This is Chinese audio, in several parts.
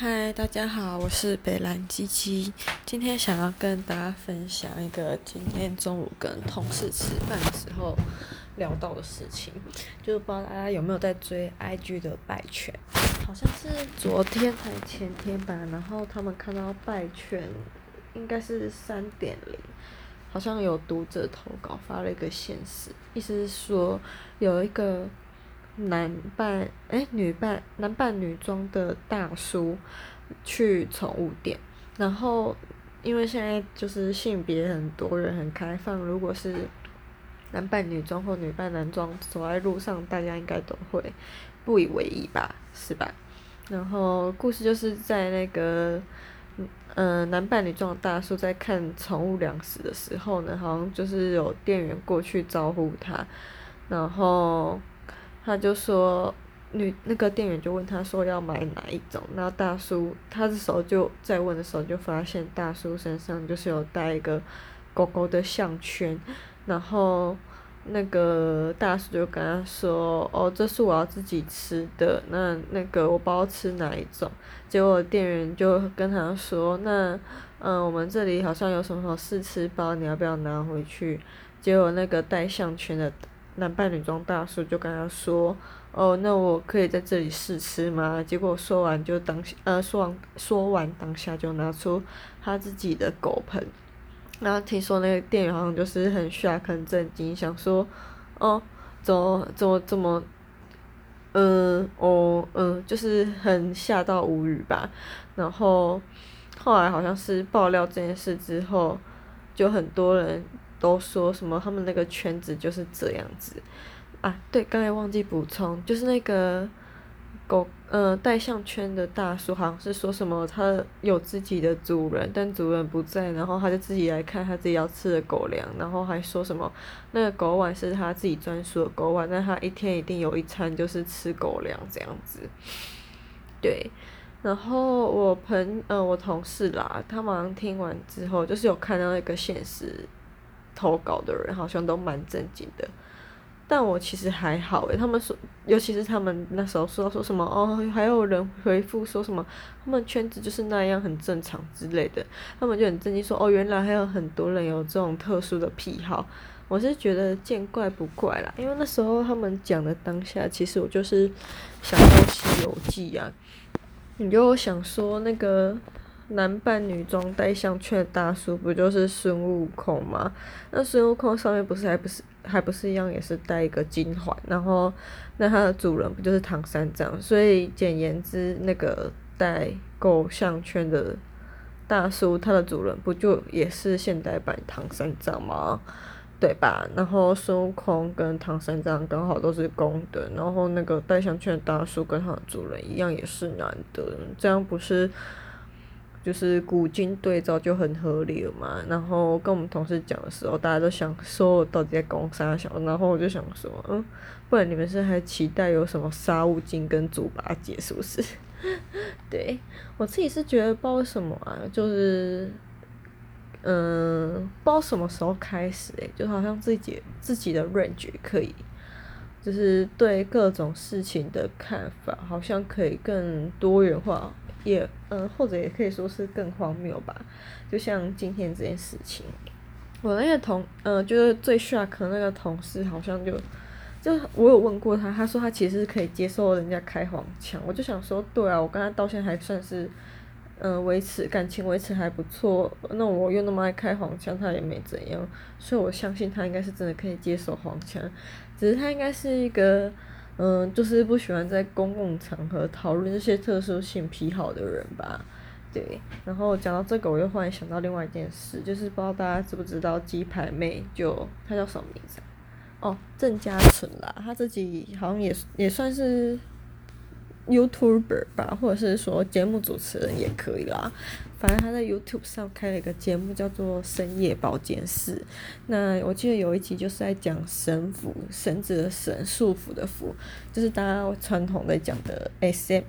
嗨，大家好，我是北兰鸡鸡。今天想要跟大家分享一个今天中午跟同事吃饭的时候聊到的事情，就是不知道大家有没有在追 IG 的败犬，好像是昨天还前天吧。然后他们看到败犬应该是三点零，好像有读者投稿发了一个限时，意思是说有一个。男扮哎、女扮男扮女装的大叔去宠物店，然后因为现在就是性别很多人很开放，如果是男扮女装或女扮男装走在路上，大家应该都会不以为意吧，是吧？然后故事就是在那个嗯、男扮女装的大叔在看宠物粮食的时候呢，好像就是有店员过去招呼他，然后。他就说，女那个店员就问他说要买哪一种，然后大叔他的时候就在问的时候就发现大叔身上就是有带一个狗狗的项圈，然后那个大叔就跟他说，哦，这是我要自己吃的，那那个我不知道吃哪一种，结果店员就跟他说，那嗯我们这里好像有什么试吃包，你要不要拿回去？结果那个带项圈的。男扮女装大叔就跟他说：“哦，那我可以在这里试吃吗？”结果说完就当下，呃，说完说完当下就拿出他自己的狗盆。然后听说那个店员好像就是很吓很震惊，想说：“哦，怎么怎么怎么，嗯，哦，嗯，就是很吓到无语吧。”然后后来好像是爆料这件事之后，就很多人。都说什么他们那个圈子就是这样子，啊，对，刚才忘记补充，就是那个狗，呃，带项圈的大叔好像是说什么他有自己的主人，但主人不在，然后他就自己来看他自己要吃的狗粮，然后还说什么那个狗碗是他自己专属的狗碗，但他一天一定有一餐就是吃狗粮这样子，对，然后我朋，呃，我同事啦，他马上听完之后就是有看到那个现实。投稿的人好像都蛮正经的，但我其实还好诶。他们说，尤其是他们那时候说说什么哦，还有人回复说什么他们圈子就是那样很正常之类的，他们就很震惊说哦，原来还有很多人有这种特殊的癖好。我是觉得见怪不怪啦，因为那时候他们讲的当下，其实我就是想到《西游记》啊，你就想说那个。男扮女装戴项圈的大叔不就是孙悟空吗？那孙悟空上面不是还不是还不是一样也是戴一个金环，然后那他的主人不就是唐三藏？所以简言之，那个戴狗项圈的大叔，他的主人不就也是现代版唐三藏吗？对吧？然后孙悟空跟唐三藏刚好都是公的，然后那个戴项圈的大叔跟他的主人一样也是男的，这样不是？就是古今对照就很合理了嘛，然后跟我们同事讲的时候，大家都想说我到底在讲啥小，然后我就想说，嗯，不然你们是还期待有什么沙悟净跟猪八戒是不是？对，我自己是觉得不什么啊，就是，嗯，不知道什么时候开始诶、就好像自己自己的 range 可以，就是对各种事情的看法好像可以更多元化。也嗯、或者也可以说是更荒谬吧，就像今天这件事情，我那个同、呃，就是最 shock 的那个同事，好像就就我有问过他，他说他其实是可以接受人家开黄腔，我就想说，对啊，我跟他到现在还算是嗯维持感情维持还不错，那我又那么爱开黄腔，他也没怎样，所以我相信他应该是真的可以接受黄腔，只是他应该是一个。嗯，就是不喜欢在公共场合讨论这些特殊性癖好的人吧，对。然后讲到这个，我又忽然想到另外一件事，就是不知道大家知不知道鸡排妹就，她叫什么名字？哦，郑嘉纯啦，她自己好像也也算是。YouTuber 吧，或者是说节目主持人也可以啦。反正他在 YouTube 上开了一个节目，叫做《深夜保健室》。那我记得有一集就是在讲神符，绳子的绳，束缚的缚，就是大家传统的讲的 SM。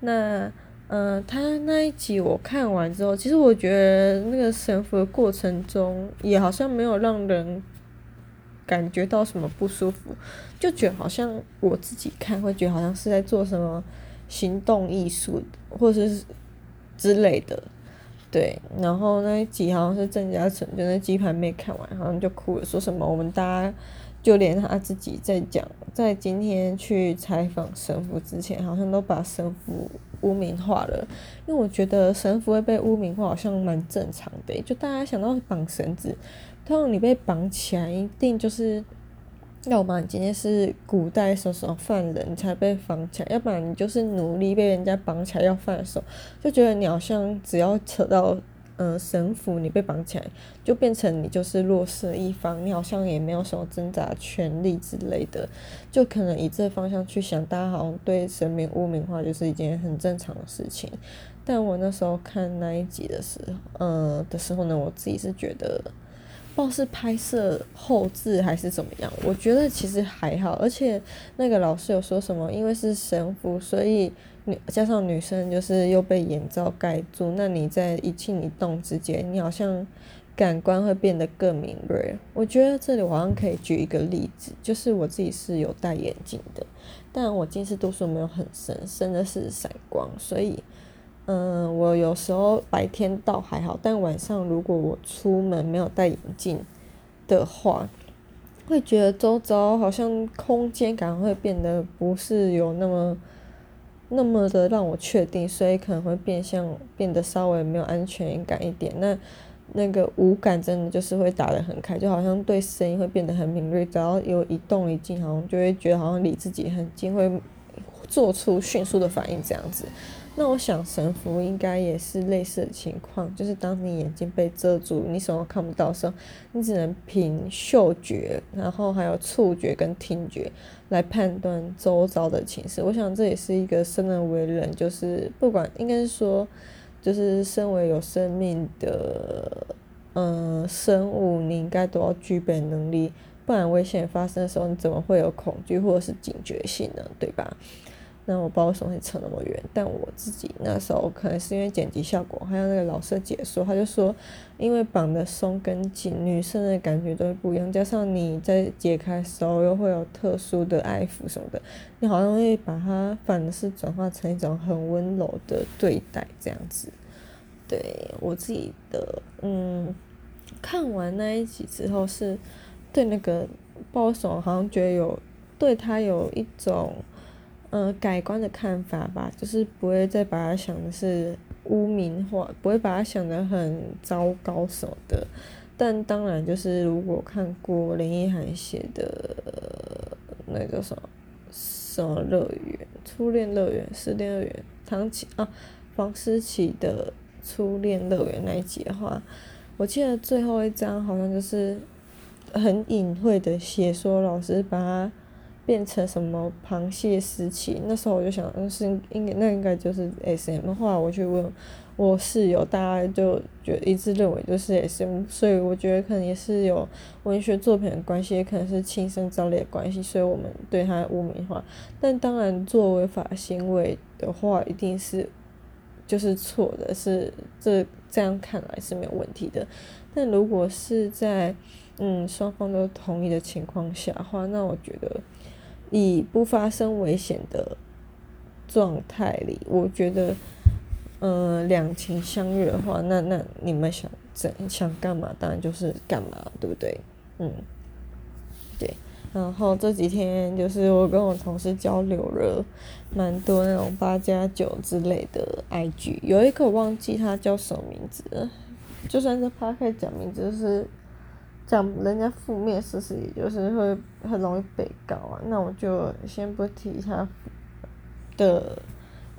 那，呃，他那一集我看完之后，其实我觉得那个神符的过程中，也好像没有让人。感觉到什么不舒服，就觉得好像我自己看会觉得好像是在做什么行动艺术，或者是之类的。对，然后那一集好像是郑嘉诚，就那鸡排妹看完好像就哭了，说什么我们大家就连他自己在讲，在今天去采访神父之前，好像都把神父污名化了。因为我觉得神父会被污名化好像蛮正常的，就大家想到绑绳子，通常你被绑起来一定就是。要么你今天是古代什么犯人，才被绑起来；要不然你就是奴隶被人家绑起来要放手，就觉得你好像只要扯到嗯、呃、神父，你被绑起来就变成你就是弱势一方，你好像也没有什么挣扎权利之类的，就可能以这方向去想，大家好像对神明污名化就是一件很正常的事情。但我那时候看那一集的时候，呃、的时候呢，我自己是觉得。不知道是拍摄后置还是怎么样，我觉得其实还好，而且那个老师有说什么，因为是神父，所以女加上女生就是又被眼罩盖住，那你在一静一动之间，你好像感官会变得更敏锐。我觉得这里我好像可以举一个例子，就是我自己是有戴眼镜的，但我近视度数没有很深，深的是散光，所以。嗯，我有时候白天倒还好，但晚上如果我出门没有戴眼镜的话，会觉得周遭好像空间感会变得不是有那么那么的让我确定，所以可能会变相变得稍微没有安全感一点。那那个五感真的就是会打得很开，就好像对声音会变得很敏锐，只要有一动一静，好像就会觉得好像离自己很近，会做出迅速的反应这样子。那我想神符应该也是类似的情况，就是当你眼睛被遮住，你什么看不到的时候，你只能凭嗅觉，然后还有触觉跟听觉来判断周遭的情势。我想这也是一个生而为人，就是不管应该是说，就是身为有生命的嗯生物，你应该都要具备能力，不然危险发生的时候，你怎么会有恐惧或者是警觉性呢？对吧？那我不知道为什么会扯那么远，但我自己那时候可能是因为剪辑效果，还有那个老师的解说，他就说，因为绑的松跟紧，女生的感觉都不一样，加上你在解开的时候又会有特殊的爱抚什么的，你好像会把它反的是转化成一种很温柔的对待这样子。对我自己的，嗯，看完那一集之后是对那个不知道为什么好像觉得有对他有一种。呃，改观的看法吧，就是不会再把它想的是污名化，不会把它想的很糟糕什么的。但当然，就是如果看过林奕含写的那个叫什么什么乐园、初恋乐园、失恋乐园、唐綺啊黄思琪的初恋乐园那一集的话，我记得最后一章好像就是很隐晦的写说老师把他。变成什么螃蟹时期？那时候我就想，那是应该那应该就是 SM。后来我去问我室友，大家就觉得一致认为就是 SM。所以我觉得可能也是有文学作品的关系，也可能是亲身遭累的关系，所以我们对他污名化。但当然，做违法行为的话，一定是就是错的，是这这样看来是没有问题的。但如果是在嗯双方都同意的情况下的话，那我觉得。以不发生危险的状态里，我觉得，嗯、呃，两情相悦的话，那那你们想怎想干嘛，当然就是干嘛，对不对？嗯，对。然后这几天就是我跟我同事交流了蛮多那种八加九之类的 IG，有一个我忘记他叫什么名字了，就算是他可以讲名字，就是。讲人家负面事实，也就是会很容易被告啊。那我就先不提他的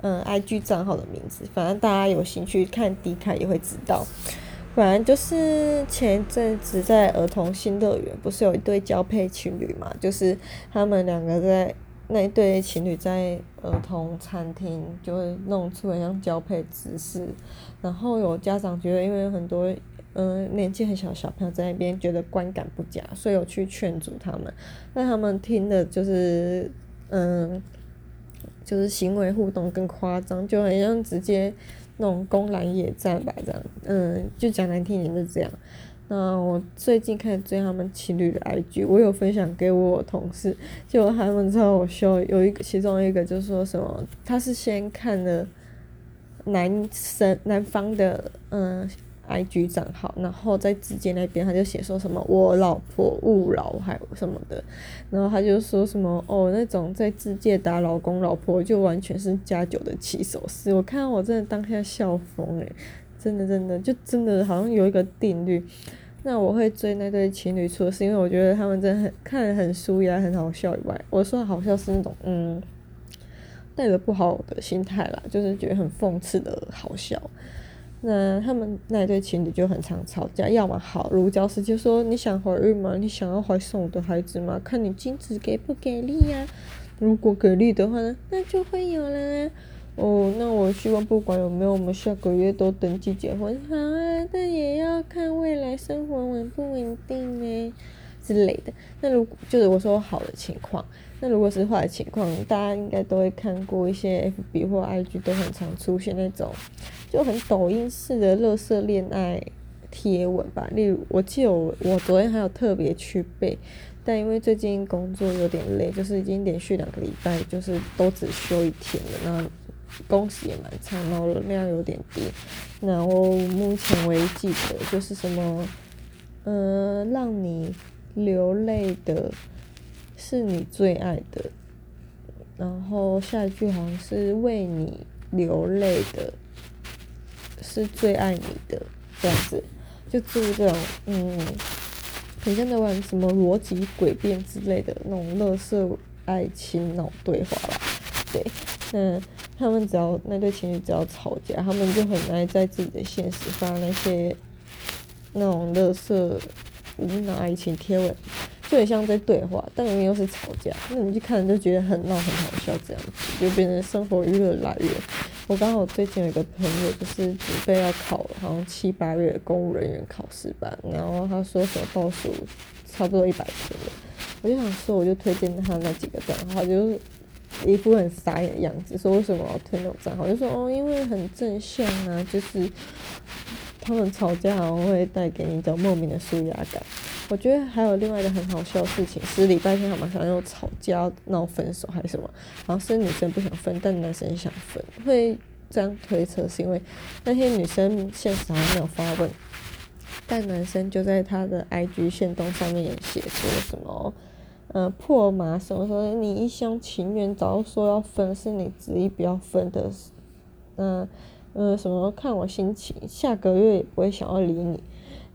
嗯 IG 账号的名字，反正大家有兴趣看 D 卡也会知道。反正就是前阵子在儿童新乐园，不是有一对交配情侣嘛？就是他们两个在那一对情侣在儿童餐厅就会弄出很像交配姿势，然后有家长觉得，因为很多。嗯，年纪很小小朋友在那边觉得观感不佳，所以我去劝阻他们。但他们听的就是，嗯，就是行为互动更夸张，就很像直接那种公然野战吧，这样。嗯，就讲难听点就这样。那我最近开始追他们情侣的 IG，我有分享给我同事，结果他们知道我秀，有一个其中一个就说什么，他是先看了。男生男方的嗯。IG 账号，然后在直接那边他就写说什么我老婆勿扰还有什么的，然后他就说什么哦那种在自介打老公老婆就完全是加酒的起手式，我看到我真的当下笑疯诶，真的真的就真的好像有一个定律。那我会追那对情侣，除了是因为我觉得他们真的很看得很舒压很好笑以外，我说好笑是那种嗯带着不好的心态啦，就是觉得很讽刺的好笑。那他们那一对情侣就很常吵架，要么好如胶似漆，就说你想怀孕吗？你想要怀送我的孩子吗？看你精子给不给力呀、如果给力的话呢，那就会有了。哦，那我希望不管有没有，我们下个月都登记结婚，好啊。但也要看未来生活稳不稳定呢之类的。那如果就是我说好的情况。那如果是坏情况，大家应该都会看过一些 FB 或 IG 都很常出现那种，就很抖音式的垃圾恋爱贴文吧。例如，我记得我昨天还有特别去背，但因为最近工作有点累，就是已经连续两个礼拜就是都只休一天了，那工时也蛮长，然后流量有点低。然后目前为止记得就是什么，呃，让你流泪的。是你最爱的，然后下一句好像是为你流泪的，是最爱你的这样子，就注意这种嗯，很像在玩什么逻辑诡辩之类的那种乐色爱情脑对话吧。对，那他们只要那对情侣只要吵架，他们就很爱在自己的现实发那些那种乐色无脑爱情贴文。就很像在对话，但明明又是吵架，那你去看就觉得很闹很好笑，这样子就变成生活娱乐来源。我刚好最近有一个朋友，就是准备要考，好像七八月公务人员考试吧，然后他说什么倒数差不多一百天了，我就想说，我就推荐他那几个账号，就是一副很傻眼的样子，说为什么要推那种账号，就说哦，因为很正向啊，就是他们吵架好像会带给你一种莫名的舒压感。我觉得还有另外一个很好笑的事情，是礼拜天他们好像又吵架闹分手还是什么，好像是女生不想分，但男生想分，会这样推测是因为那些女生现实还没有发问，但男生就在他的 IG 线动上面写说什么，呃破麻什么说你一厢情愿，早就说要分，是你执意不要分的，嗯呃什么看我心情，下个月也不会想要理你。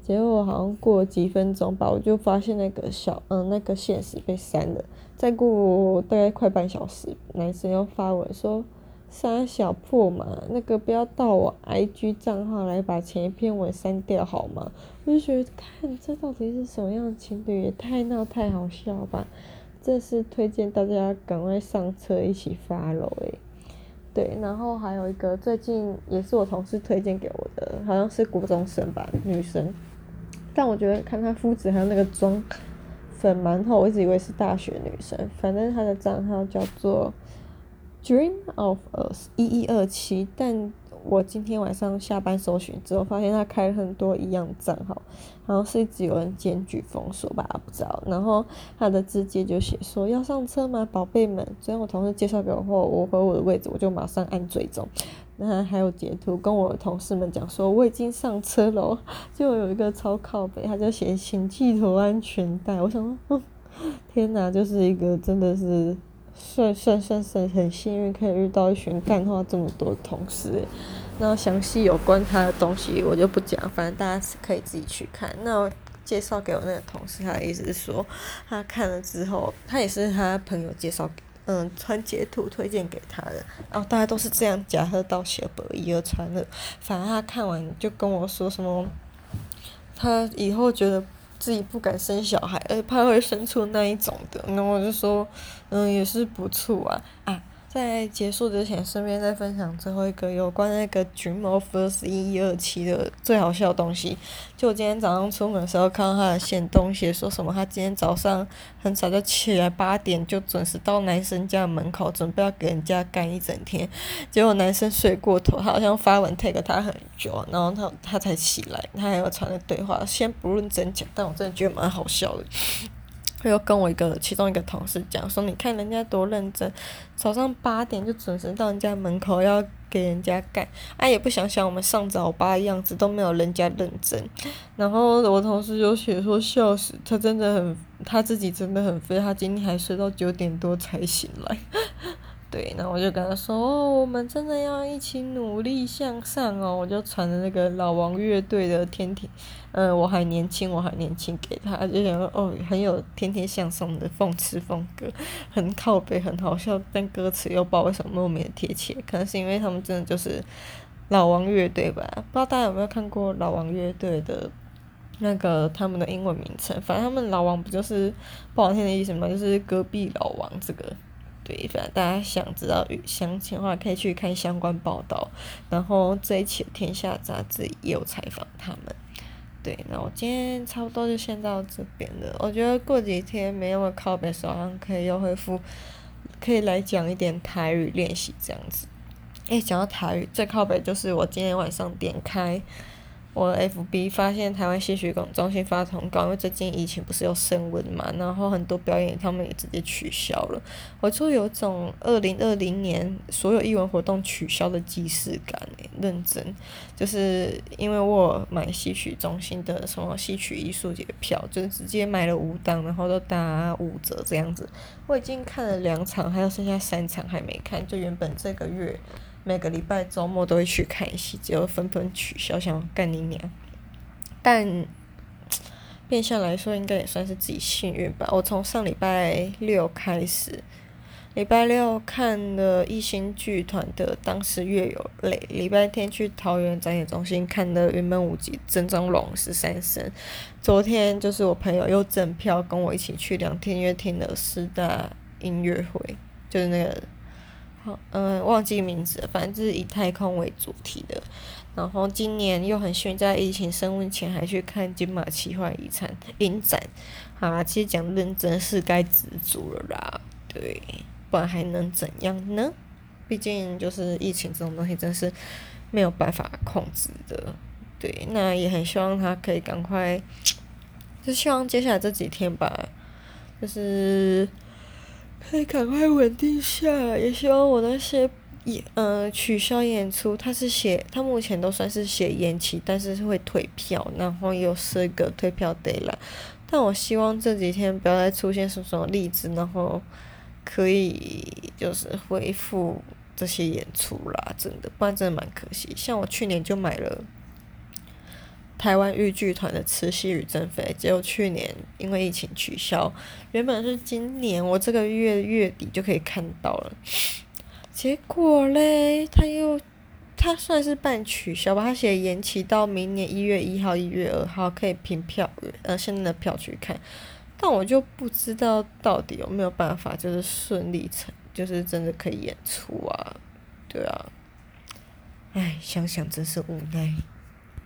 结果好像过了几分钟吧，我就发现那个小嗯那个限时被删了。再过大概快半小时，男生又发文说：“杀小破嘛，那个不要盗我 IG 账号来把前一篇文删掉好吗？”我就觉得看这到底是什么样的情侣，也太闹太好笑吧！这是推荐大家赶快上车一起发了诶。对，然后还有一个最近也是我同事推荐给我的，好像是国中生吧，女生。但我觉得看她肤质还有那个妆粉蛮厚，我一直以为是大学女生。反正她的账号叫做 Dream of Us 一一二七，但。我今天晚上下班搜寻之后，发现他开了很多一样账号，然后是一直有人检举封锁吧，不知道。然后他的字迹就写说要上车吗，宝贝们？昨天我同事介绍给我后，我回我的位置，我就马上按追踪。那还有截图跟我同事们讲说我已经上车了，就有一个超靠北，他就写请系头安全带。我想说，天哪，就是一个真的是。算算算算很幸运，可以遇到一群干话这么多的同事。那详细有关他的东西我就不讲，反正大家是可以自己去看。那介绍给我那个同事，他的意思是说，他看了之后，他也是他朋友介绍给，嗯，传截图推荐给他的。然后大家都是这样假喝到小本一而穿的。反正他看完就跟我说什么，他以后觉得。自己不敢生小孩，而怕会生出那一种的，然后我就说，嗯，也是不错啊啊。在结束之前，顺便再分享最后一个有关那个 Dream of Us 一一二七的最好笑的东西。就我今天早上出门的时候，看到他的限动写说什么，他今天早上很早就起来，八点就准时到男生家门口，准备要给人家干一整天。结果男生睡过头，他好像发文 take 他很久，然后他他才起来，他还有传的对话，先不论真假，但我真的觉得蛮好笑的。又跟我一个其中一个同事讲说：“你看人家多认真，早上八点就准时到人家门口，要给人家干，啊也不想想我们上早八的样子都没有人家认真。然后我同事就写说笑死，他真的很他自己真的很废，他今天还睡到九点多才醒来。对，然后我就跟他说：“哦，我们真的要一起努力向上哦！”我就传了那个老王乐队的《天庭》，嗯，我还年轻，我还年轻给他，就想说哦，很有天天向上的讽刺风格，很靠北，很好笑，但歌词又不知道为什么莫名的贴切，可能是因为他们真的就是老王乐队吧？不知道大家有没有看过老王乐队的那个他们的英文名称？反正他们老王不就是不好听的意思吗？就是隔壁老王这个。对，反正大家想知道详情的话，可以去看相关报道。然后这一期《天下》杂志也有采访他们。对，那我今天差不多就先到这边了。我觉得过几天没那么靠北，好像可以又恢复，可以来讲一点台语练习这样子。诶，讲到台语，最靠背就是我今天晚上点开。我 FB 发现台湾戏曲广中心发通告，因为最近疫情不是有升温嘛，然后很多表演他们也直接取消了。我就有种二零二零年所有艺文活动取消的既视感诶，认真，就是因为我买戏曲中心的什么戏曲艺术节票，就是直接买了五档，然后都打五折这样子。我已经看了两场，还有剩下三场还没看，就原本这个月。每个礼拜周末都会去看戏，结果纷纷取消，想干你娘！但变相来说，应该也算是自己幸运吧。我从上礼拜六开始，礼拜六看了一星剧团的《当时月有泪》，礼拜天去桃园展演中心看的云门舞集《曾宗龙十三声》，昨天就是我朋友又赠票跟我一起去两天乐厅的四大音乐会，就是那个。嗯，忘记名字了，反正就是以太空为主题的。然后今年又很幸运，在疫情升温前还去看金马奇幻遗产影展。好啦，其实讲认真是该知足了啦，对，不然还能怎样呢？毕竟就是疫情这种东西，真是没有办法控制的。对，那也很希望他可以赶快，就希望接下来这几天吧，就是。可以赶快稳定下来，也希望我那些演呃取消演出，他是写他目前都算是写延期，但是会退票，然后有四个退票 deadline。但我希望这几天不要再出现什么什么例子，然后可以就是恢复这些演出啦，真的，不然真的蛮可惜。像我去年就买了。台湾豫剧团的《慈禧与珍妃》，结果去年因为疫情取消，原本是今年我这个月月底就可以看到了，结果嘞，他又他算是半取消吧，他写延期到明年一月一号、一月二号可以凭票呃现在的票去看，但我就不知道到底有没有办法就是顺利成，就是真的可以演出啊，对啊，唉，想想真是无奈。